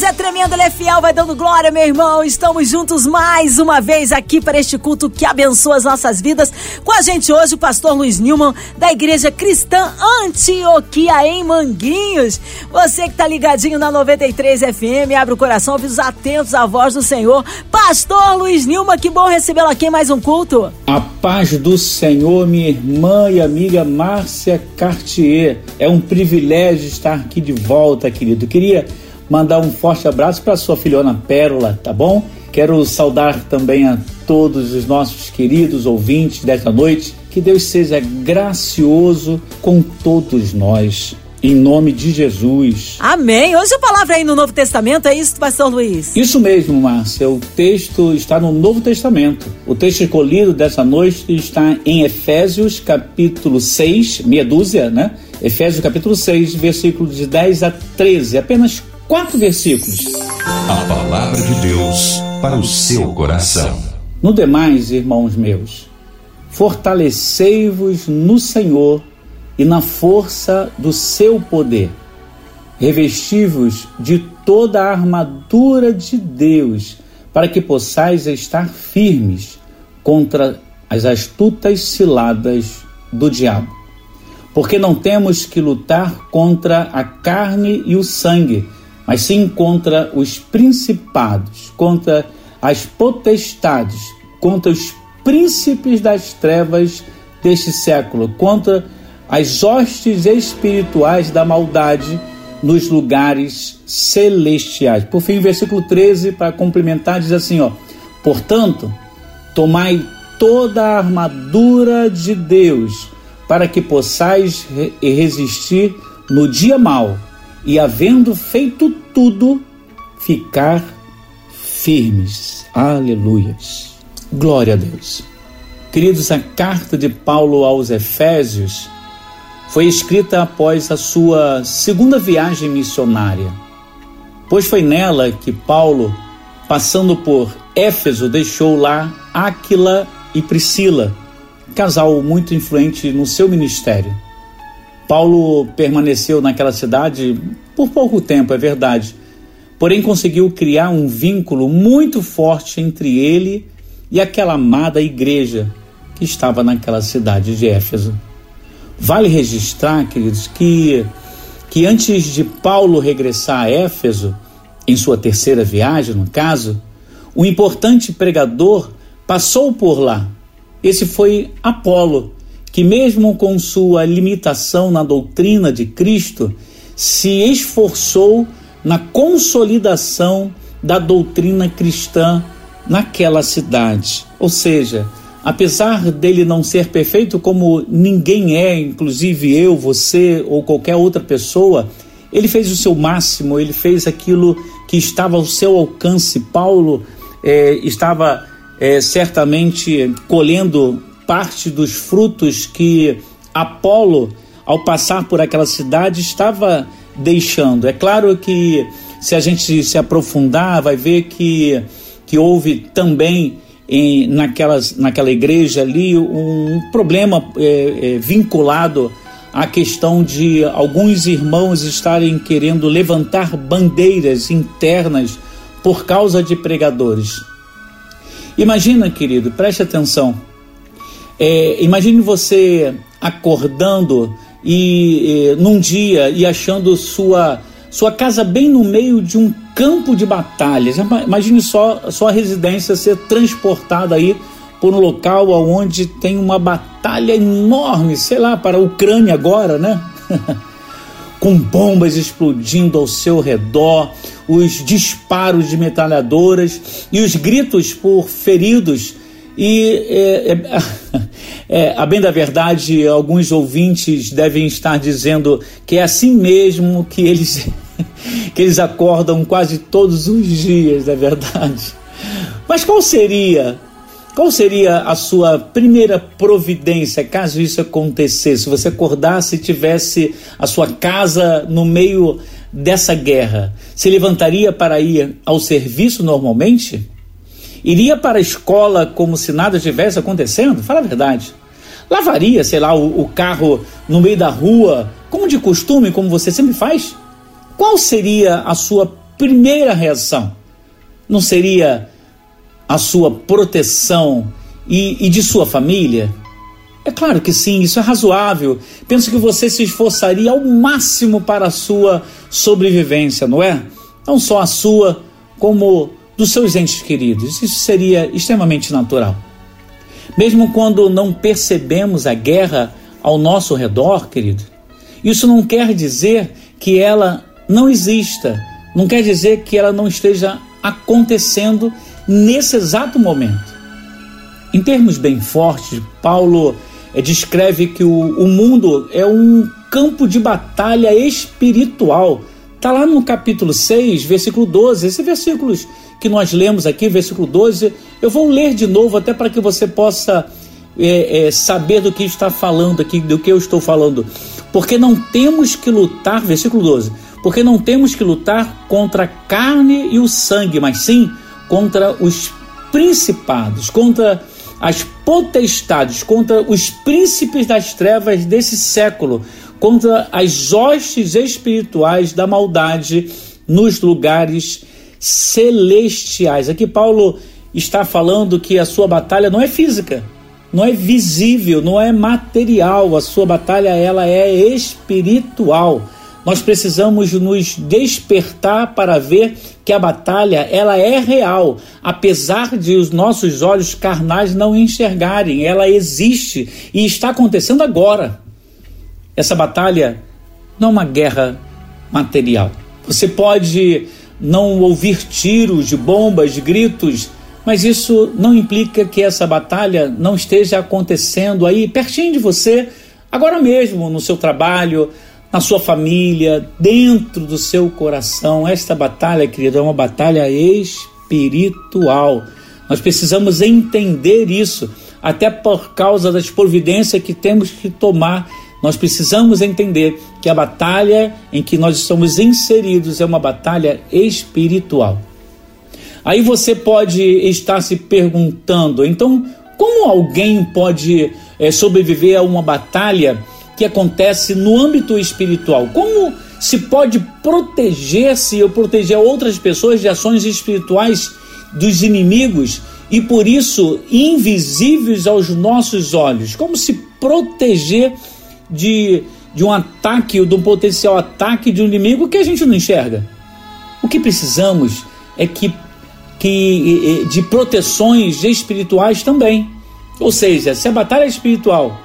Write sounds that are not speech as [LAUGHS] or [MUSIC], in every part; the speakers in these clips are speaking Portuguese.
Deus é tremendo, Ele é fiel, vai dando glória, meu irmão. Estamos juntos mais uma vez aqui para este culto que abençoa as nossas vidas. Com a gente hoje o pastor Luiz Newman, da Igreja Cristã Antioquia, em Manguinhos. Você que tá ligadinho na 93 FM, abre o coração, ouve os atentos à voz do Senhor. Pastor Luiz Newman, que bom recebê-lo aqui em mais um culto. A paz do Senhor, minha irmã e amiga Márcia Cartier. É um privilégio estar aqui de volta, querido. Queria mandar um forte abraço para sua filhona Pérola, tá bom? Quero saudar também a todos os nossos queridos ouvintes desta noite. Que Deus seja gracioso com todos nós. Em nome de Jesus. Amém. Hoje a palavra aí no Novo Testamento, é isso, pastor Luiz? Isso mesmo, Márcia. O texto está no Novo Testamento. O texto escolhido dessa noite está em Efésios, capítulo 6, meia dúzia, né? Efésios, capítulo 6, versículos de 10 a 13. Apenas quatro versículos. A palavra de Deus para o seu coração. No demais, irmãos meus, fortalecei-vos no Senhor e na força do seu poder. Revesti-vos de toda a armadura de Deus, para que possais estar firmes contra as astutas ciladas do diabo. Porque não temos que lutar contra a carne e o sangue, mas sim contra os principados, contra as potestades, contra os príncipes das trevas deste século, contra as hostes espirituais da maldade nos lugares celestiais. Por fim, versículo 13, para complementar, diz assim: ó, portanto, tomai toda a armadura de Deus, para que possais resistir no dia mau e, havendo feito tudo, ficar firmes. Aleluias. Glória a Deus. Queridos, a carta de Paulo aos Efésios foi escrita após a sua segunda viagem missionária, pois foi nela que Paulo, passando por Éfeso, deixou lá Áquila e Priscila, casal muito influente no seu ministério. Paulo permaneceu naquela cidade por pouco tempo, é verdade, porém conseguiu criar um vínculo muito forte entre ele e aquela amada igreja que estava naquela cidade de Éfeso. Vale registrar, queridos, que, que antes de Paulo regressar a Éfeso, em sua terceira viagem, no caso, o importante pregador passou por lá. Esse foi Apolo, que, mesmo com sua limitação na doutrina de Cristo, se esforçou na consolidação da doutrina cristã naquela cidade. Ou seja, apesar dele não ser perfeito como ninguém é, inclusive eu, você ou qualquer outra pessoa, ele fez o seu máximo, ele fez aquilo que estava ao seu alcance. Paulo é, estava é, certamente colhendo parte dos frutos que Apolo, ao passar por aquela cidade, estava deixando. É claro que se a gente se aprofundar, vai ver que, que houve também em, naquelas, naquela igreja ali um problema é, é, vinculado à questão de alguns irmãos estarem querendo levantar bandeiras internas por causa de pregadores. Imagina, querido, preste atenção. É, imagine você acordando e, e, num dia e achando sua sua casa bem no meio de um campo de batalhas. Imagine só sua residência ser transportada aí por um local onde tem uma batalha enorme, sei lá, para a Ucrânia agora, né? [LAUGHS] Com bombas explodindo ao seu redor, os disparos de metralhadoras e os gritos por feridos e, é, é, [LAUGHS] é, a bem da verdade, alguns ouvintes devem estar dizendo que é assim mesmo que eles, [LAUGHS] que eles acordam quase todos os dias, é verdade. Mas qual seria qual seria a sua primeira providência caso isso acontecesse? Você acordasse e tivesse a sua casa no meio dessa guerra, se levantaria para ir ao serviço normalmente? Iria para a escola como se nada estivesse acontecendo? Fala a verdade. Lavaria, sei lá, o, o carro no meio da rua, como de costume, como você sempre faz? Qual seria a sua primeira reação? Não seria a sua proteção e, e de sua família? É claro que sim, isso é razoável. Penso que você se esforçaria ao máximo para a sua sobrevivência, não é? Não só a sua, como dos seus entes queridos. Isso seria extremamente natural. Mesmo quando não percebemos a guerra ao nosso redor, querido, isso não quer dizer que ela não exista, não quer dizer que ela não esteja acontecendo nesse exato momento. Em termos bem fortes, Paulo é, descreve que o, o mundo é um campo de batalha espiritual. Está lá no capítulo 6, versículo 12. Esses versículos que nós lemos aqui, versículo 12, eu vou ler de novo até para que você possa é, é, saber do que está falando aqui, do que eu estou falando. Porque não temos que lutar, versículo 12, porque não temos que lutar contra a carne e o sangue, mas sim contra os principados, contra as potestades, contra os príncipes das trevas desse século, contra as hostes espirituais da maldade nos lugares celestiais. Aqui Paulo está falando que a sua batalha não é física, não é visível, não é material, a sua batalha ela é espiritual. Nós precisamos nos despertar para ver que a batalha ela é real, apesar de os nossos olhos carnais não enxergarem, ela existe e está acontecendo agora. Essa batalha não é uma guerra material. Você pode não ouvir tiros, de bombas, de gritos, mas isso não implica que essa batalha não esteja acontecendo aí pertinho de você, agora mesmo, no seu trabalho, na sua família, dentro do seu coração. Esta batalha, querido, é uma batalha espiritual. Nós precisamos entender isso, até por causa das providências que temos que tomar. Nós precisamos entender que a batalha em que nós estamos inseridos é uma batalha espiritual. Aí você pode estar se perguntando, então, como alguém pode é, sobreviver a uma batalha que acontece no âmbito espiritual. Como se pode proteger-se ou proteger outras pessoas de ações espirituais dos inimigos e por isso invisíveis aos nossos olhos? Como se proteger de, de um ataque de um potencial ataque de um inimigo que a gente não enxerga? O que precisamos é que, que de proteções espirituais também. Ou seja, se a batalha é espiritual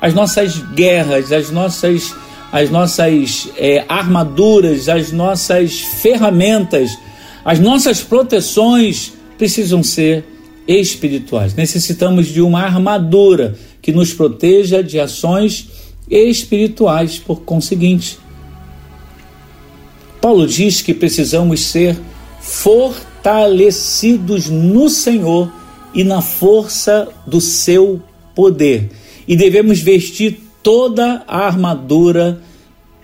as nossas guerras, as nossas, as nossas é, armaduras, as nossas ferramentas, as nossas proteções precisam ser espirituais. Necessitamos de uma armadura que nos proteja de ações espirituais, por conseguinte. Paulo diz que precisamos ser fortalecidos no Senhor e na força do seu poder e devemos vestir toda a armadura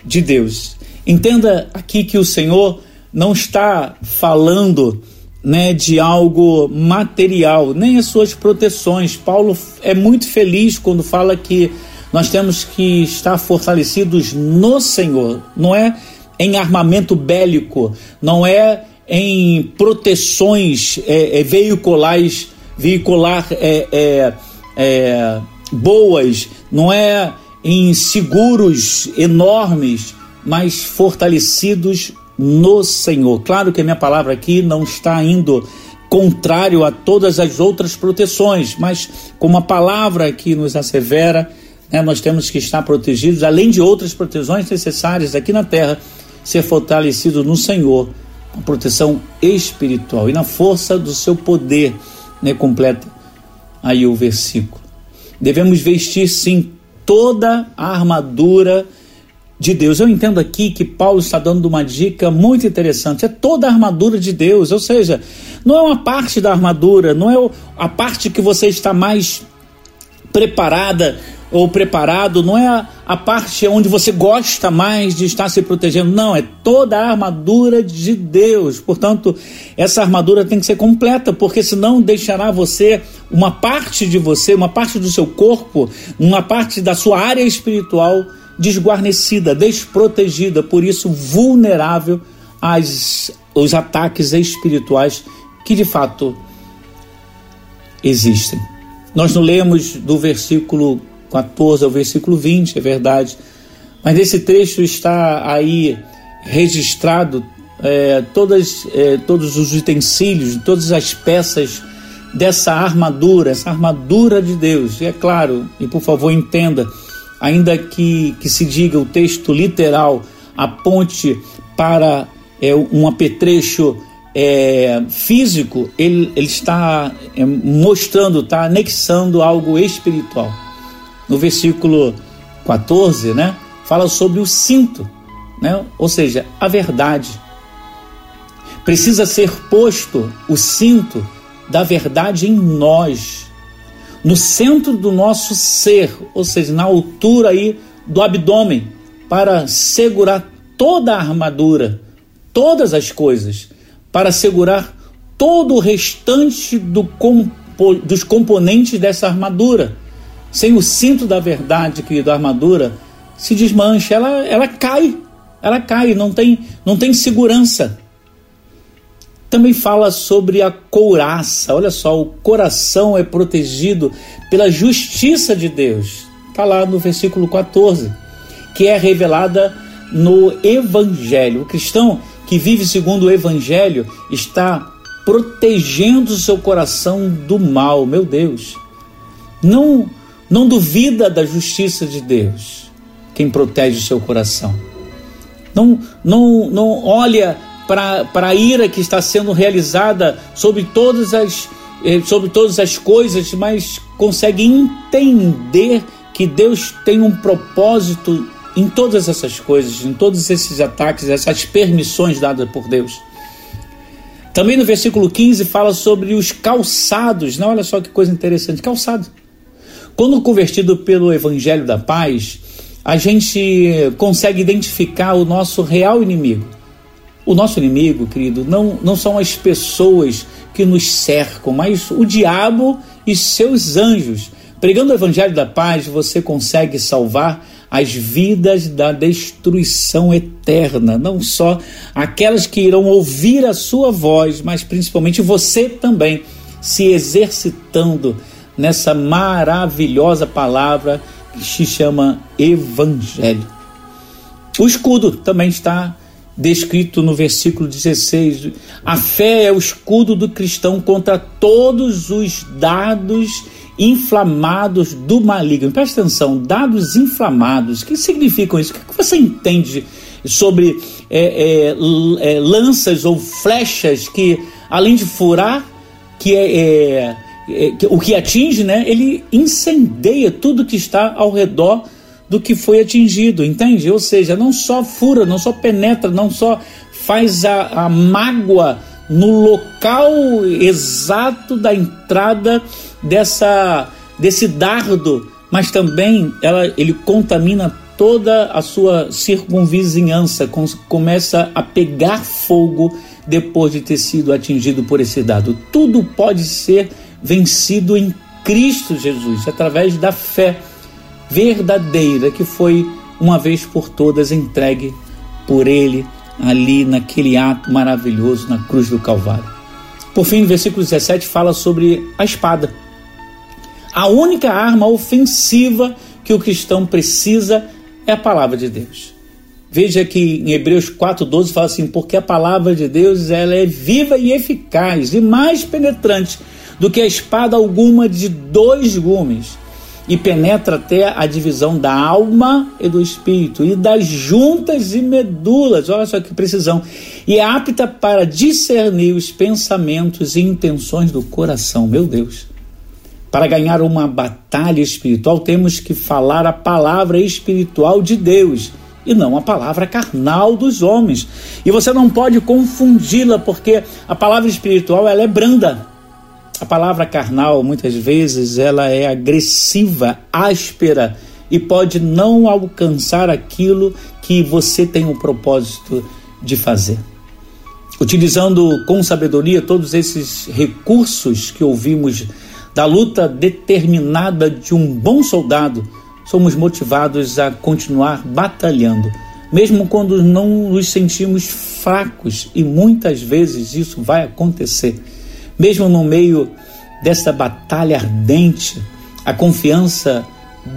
de Deus. Entenda aqui que o Senhor não está falando né, de algo material, nem as suas proteções. Paulo é muito feliz quando fala que nós temos que estar fortalecidos no Senhor, não é em armamento bélico, não é em proteções é, é, veicular é, é, é boas, não é em seguros enormes, mas fortalecidos no Senhor. Claro que a minha palavra aqui não está indo contrário a todas as outras proteções, mas como a palavra aqui nos assevera, né, nós temos que estar protegidos, além de outras proteções necessárias aqui na terra, ser fortalecido no Senhor, a proteção espiritual e na força do seu poder, né, completa aí o versículo. Devemos vestir sim toda a armadura de Deus. Eu entendo aqui que Paulo está dando uma dica muito interessante. É toda a armadura de Deus, ou seja, não é uma parte da armadura, não é a parte que você está mais preparada ou preparado, não é a, a parte onde você gosta mais de estar se protegendo. Não, é toda a armadura de Deus. Portanto, essa armadura tem que ser completa, porque senão deixará você, uma parte de você, uma parte do seu corpo, uma parte da sua área espiritual desguarnecida, desprotegida, por isso vulnerável às, aos ataques espirituais que de fato existem. Nós não lemos do versículo 14 ao versículo 20, é verdade. Mas nesse trecho está aí registrado é, todas, é, todos os utensílios, todas as peças dessa armadura, essa armadura de Deus. E é claro, e por favor entenda, ainda que, que se diga o texto literal, aponte para é, um apetrecho é, físico, ele, ele está é, mostrando, está anexando algo espiritual no versículo 14, né, fala sobre o cinto, né? Ou seja, a verdade. Precisa ser posto o cinto da verdade em nós, no centro do nosso ser, ou seja, na altura aí do abdômen, para segurar toda a armadura, todas as coisas, para segurar todo o restante do compo, dos componentes dessa armadura sem o cinto da verdade, querido, a armadura se desmancha, ela, ela cai, ela cai, não tem, não tem segurança. Também fala sobre a couraça, olha só, o coração é protegido pela justiça de Deus, está lá no versículo 14, que é revelada no Evangelho. O cristão que vive segundo o Evangelho está protegendo o seu coração do mal, meu Deus. Não não duvida da justiça de Deus, quem protege o seu coração. Não, não, não olha para a ira que está sendo realizada sobre todas as eh, sobre todas as coisas, mas consegue entender que Deus tem um propósito em todas essas coisas, em todos esses ataques, essas permissões dadas por Deus. Também no versículo 15 fala sobre os calçados, não? Olha só que coisa interessante, calçado. Quando convertido pelo Evangelho da Paz, a gente consegue identificar o nosso real inimigo. O nosso inimigo, querido, não, não são as pessoas que nos cercam, mas o diabo e seus anjos. Pregando o Evangelho da Paz, você consegue salvar as vidas da destruição eterna, não só aquelas que irão ouvir a sua voz, mas principalmente você também se exercitando nessa maravilhosa palavra que se chama Evangelho. O escudo também está descrito no versículo 16. A fé é o escudo do cristão contra todos os dados inflamados do maligno. Presta atenção, dados inflamados. O que significam isso? O que você entende sobre é, é, é, lanças ou flechas que, além de furar, que é, é o que atinge, né, ele incendeia tudo que está ao redor do que foi atingido, entende? Ou seja, não só fura, não só penetra, não só faz a, a mágoa no local exato da entrada dessa desse dardo, mas também ela, ele contamina toda a sua circunvizinhança, começa a pegar fogo depois de ter sido atingido por esse dardo. Tudo pode ser vencido em Cristo Jesus, através da fé verdadeira que foi uma vez por todas entregue por Ele ali naquele ato maravilhoso na cruz do Calvário. Por fim, no versículo 17 fala sobre a espada. A única arma ofensiva que o cristão precisa é a palavra de Deus. Veja que em Hebreus 4:12 fala assim: "Porque a palavra de Deus ela é viva e eficaz e mais penetrante do que a espada alguma de dois gumes, e penetra até a divisão da alma e do espírito, e das juntas e medulas, olha só que precisão, e é apta para discernir os pensamentos e intenções do coração, meu Deus. Para ganhar uma batalha espiritual, temos que falar a palavra espiritual de Deus e não a palavra carnal dos homens. E você não pode confundi-la, porque a palavra espiritual ela é branda. A palavra carnal, muitas vezes, ela é agressiva, áspera e pode não alcançar aquilo que você tem o propósito de fazer. Utilizando com sabedoria todos esses recursos que ouvimos da luta determinada de um bom soldado, somos motivados a continuar batalhando, mesmo quando não nos sentimos fracos, e muitas vezes isso vai acontecer. Mesmo no meio dessa batalha ardente, a confiança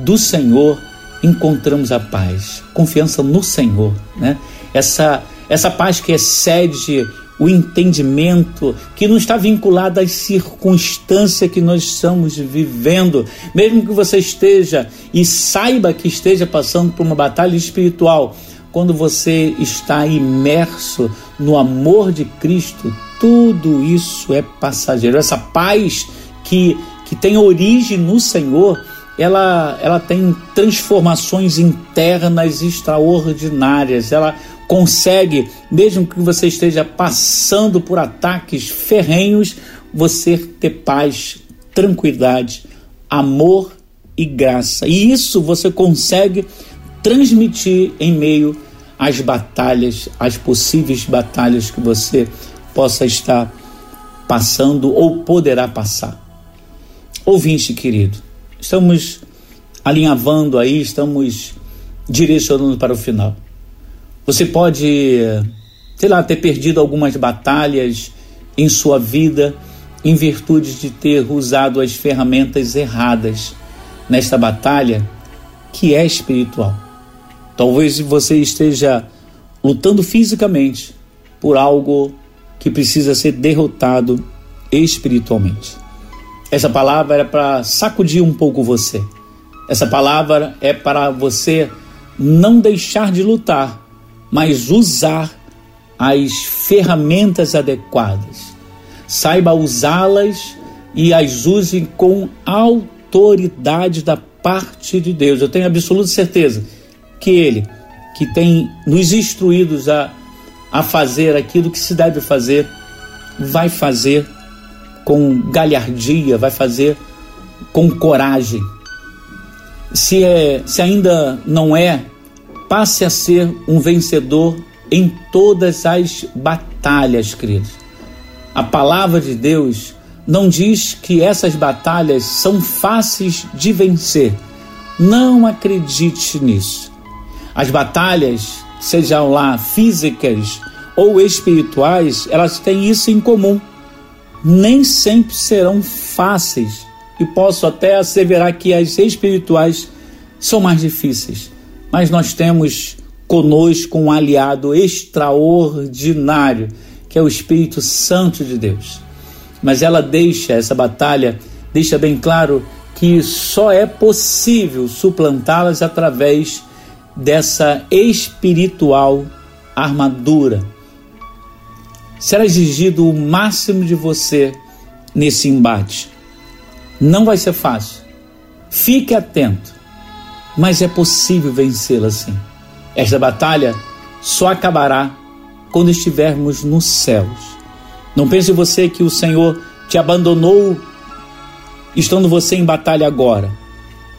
do Senhor encontramos a paz. Confiança no Senhor, né? Essa essa paz que excede o entendimento que não está vinculado às circunstâncias que nós estamos vivendo. Mesmo que você esteja e saiba que esteja passando por uma batalha espiritual, quando você está imerso no amor de Cristo, tudo isso é passageiro. Essa paz que, que tem origem no Senhor, ela, ela tem transformações internas extraordinárias. Ela consegue, mesmo que você esteja passando por ataques ferrenhos, você ter paz, tranquilidade, amor e graça. E isso você consegue transmitir em meio às batalhas, às possíveis batalhas que você possa estar passando ou poderá passar. Ouvinte querido, estamos alinhavando aí, estamos direcionando para o final. Você pode, sei lá, ter perdido algumas batalhas em sua vida em virtude de ter usado as ferramentas erradas nesta batalha que é espiritual. Talvez você esteja lutando fisicamente por algo que precisa ser derrotado espiritualmente. Essa palavra é para sacudir um pouco você. Essa palavra é para você não deixar de lutar mas usar as ferramentas adequadas. Saiba usá-las e as use com autoridade da parte de Deus. Eu tenho absoluta certeza que Ele, que tem nos instruídos a, a fazer aquilo que se deve fazer, vai fazer com galhardia, vai fazer com coragem. Se, é, se ainda não é passe a ser um vencedor em todas as batalhas, queridos. A palavra de Deus não diz que essas batalhas são fáceis de vencer. Não acredite nisso. As batalhas, sejam lá físicas ou espirituais, elas têm isso em comum. Nem sempre serão fáceis. E posso até asseverar que as espirituais são mais difíceis mas nós temos conosco um aliado extraordinário, que é o Espírito Santo de Deus. Mas ela deixa essa batalha, deixa bem claro que só é possível suplantá-las através dessa espiritual armadura. Será exigido o máximo de você nesse embate. Não vai ser fácil. Fique atento mas é possível vencê-la sim. Esta batalha só acabará quando estivermos nos céus. Não pense você que o Senhor te abandonou estando você em batalha agora.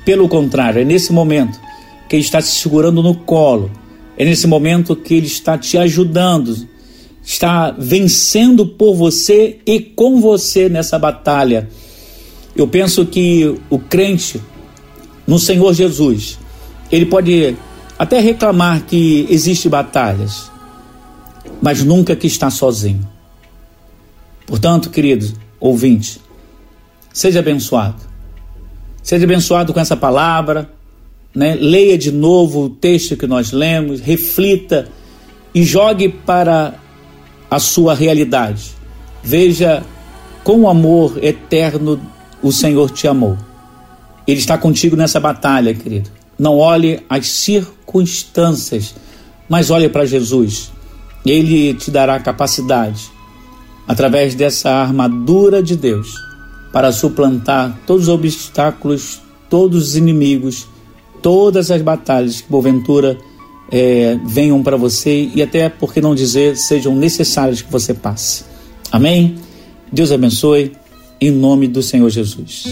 Pelo contrário, é nesse momento que Ele está te segurando no colo, é nesse momento que Ele está te ajudando, está vencendo por você e com você nessa batalha. Eu penso que o crente no Senhor Jesus. Ele pode até reclamar que existe batalhas, mas nunca que está sozinho. Portanto, queridos ouvintes, seja abençoado. Seja abençoado com essa palavra, né? Leia de novo o texto que nós lemos, reflita e jogue para a sua realidade. Veja com amor eterno o Senhor te amou. Ele está contigo nessa batalha, querido. Não olhe as circunstâncias, mas olhe para Jesus. Ele te dará capacidade, através dessa armadura de Deus, para suplantar todos os obstáculos, todos os inimigos, todas as batalhas que porventura é, venham para você e até, por que não dizer, sejam necessárias que você passe. Amém? Deus abençoe, em nome do Senhor Jesus.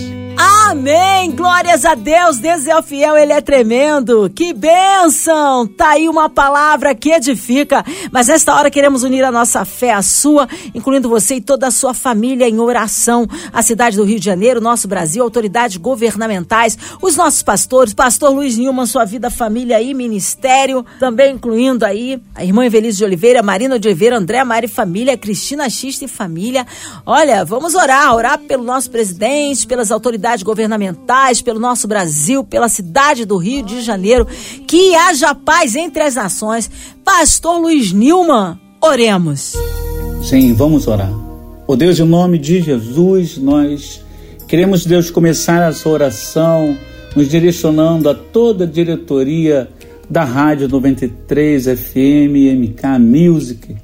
Amém! Glórias a Deus! Deus é fiel, Ele é tremendo! Que bênção! Tá aí uma palavra que edifica. Mas nesta hora queremos unir a nossa fé à sua, incluindo você e toda a sua família em oração. A cidade do Rio de Janeiro, nosso Brasil, autoridades governamentais, os nossos pastores, pastor Luiz Nilman, sua vida, família e ministério, também incluindo aí a irmã Evelise de Oliveira, Marina de Oliveira, André Mari família, Cristina Xista e família. Olha, vamos orar, orar pelo nosso presidente, pelas autoridades governamentais, pelo nosso Brasil, pela cidade do Rio de Janeiro. Que haja paz entre as nações. Pastor Luiz Nilman, oremos. Sim, vamos orar. O oh Deus, em nome de Jesus, nós queremos, Deus, começar essa oração nos direcionando a toda a diretoria da Rádio 93 FM MK Music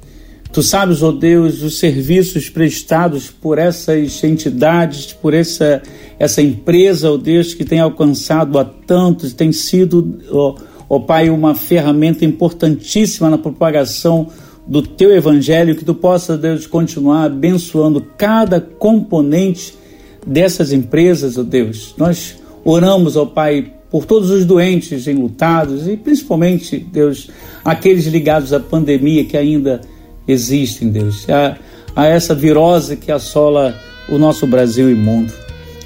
Tu sabes, ó oh Deus, os serviços prestados por essas entidades, por essa, essa empresa, ó oh Deus, que tem alcançado a tantos, tem sido, ó oh, Pai, uma ferramenta importantíssima na propagação do Teu Evangelho, que Tu possa, Deus, continuar abençoando cada componente dessas empresas, ó Deus. Nós oramos, ó Pai, por todos os doentes enlutados e principalmente, Deus, aqueles ligados à pandemia que ainda existem, Deus, a, a essa virose que assola o nosso Brasil imundo.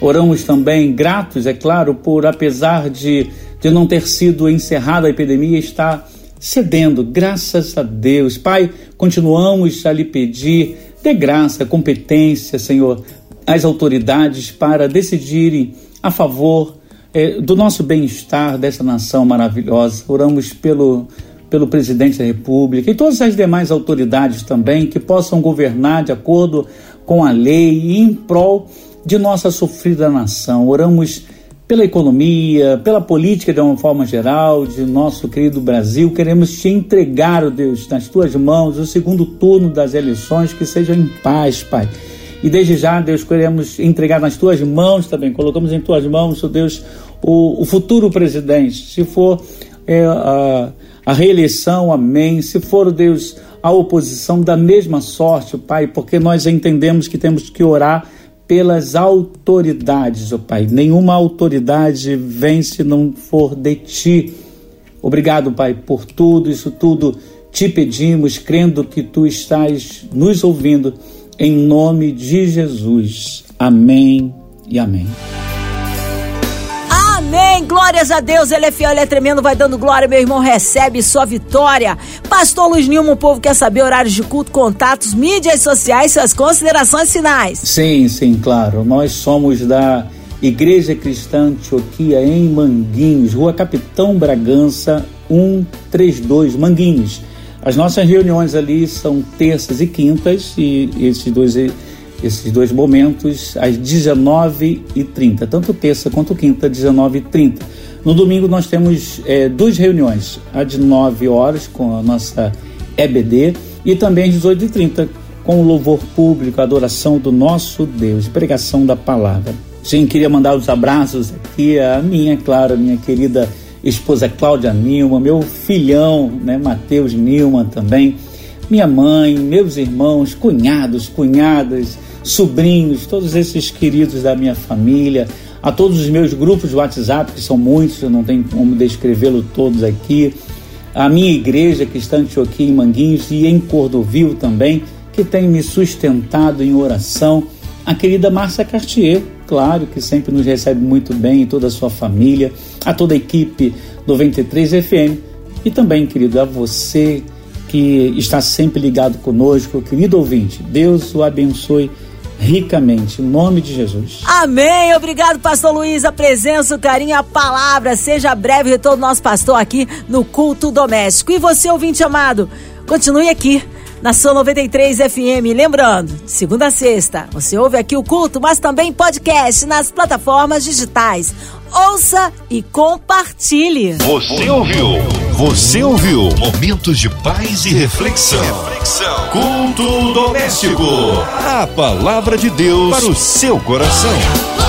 Oramos também, gratos, é claro, por, apesar de, de não ter sido encerrada a epidemia, está cedendo, graças a Deus. Pai, continuamos a lhe pedir, dê graça, competência, Senhor, às autoridades para decidirem a favor eh, do nosso bem-estar dessa nação maravilhosa. Oramos pelo pelo presidente da República e todas as demais autoridades também que possam governar de acordo com a lei e em prol de nossa sofrida nação. Oramos pela economia, pela política de uma forma geral, de nosso querido Brasil. Queremos te entregar, oh Deus, nas tuas mãos, o segundo turno das eleições, que seja em paz, Pai. E desde já, Deus, queremos entregar nas tuas mãos também, colocamos em tuas mãos, oh Deus, o, o futuro presidente. Se for é, a a reeleição, amém. Se for, Deus, a oposição, da mesma sorte, Pai, porque nós entendemos que temos que orar pelas autoridades, ó Pai. Nenhuma autoridade vem se não for de ti. Obrigado, Pai, por tudo, isso tudo te pedimos, crendo que tu estás nos ouvindo, em nome de Jesus. Amém e amém. Amém. Glórias a Deus. Ele é fiel, ele é tremendo. Vai dando glória, meu irmão. Recebe sua vitória. Pastor Luiz Nilma, o povo quer saber horários de culto, contatos, mídias sociais, suas considerações finais. Sim, sim, claro. Nós somos da Igreja Cristã Antioquia em Manguinhos, Rua Capitão Bragança 132, Manguinhos. As nossas reuniões ali são terças e quintas e esses dois esses dois momentos às 19h30, tanto terça quanto quinta, 19h30. No domingo nós temos é, duas reuniões, a de 9 horas com a nossa EBD e também às 18h30 com o louvor público, a adoração do nosso Deus, pregação da palavra. Sim, queria mandar os abraços aqui a minha, claro, minha querida esposa Cláudia Nilma, meu filhão, né, Matheus Nilma também, minha mãe, meus irmãos, cunhados, cunhadas, sobrinhos, todos esses queridos da minha família, a todos os meus grupos de WhatsApp, que são muitos, eu não tenho como descrevê-los todos aqui, a minha igreja que está Antioquia, em Manguinhos e em Cordovil também, que tem me sustentado em oração, a querida Márcia Cartier, claro, que sempre nos recebe muito bem, e toda a sua família, a toda a equipe 93 FM, e também, querido, a você que está sempre ligado conosco, querido ouvinte, Deus o abençoe ricamente, em nome de Jesus. Amém. Obrigado, pastor Luiz, a presença, o carinho, a palavra. Seja breve retorno nosso pastor aqui no culto doméstico. E você, ouvinte amado, continue aqui na sua 93 FM. Lembrando, segunda a sexta, você ouve aqui o culto, mas também podcast nas plataformas digitais. Ouça e compartilhe. Você ouviu? Você ouviu? Momentos de paz e reflexão. reflexão. Culto doméstico. A palavra de Deus para o seu coração.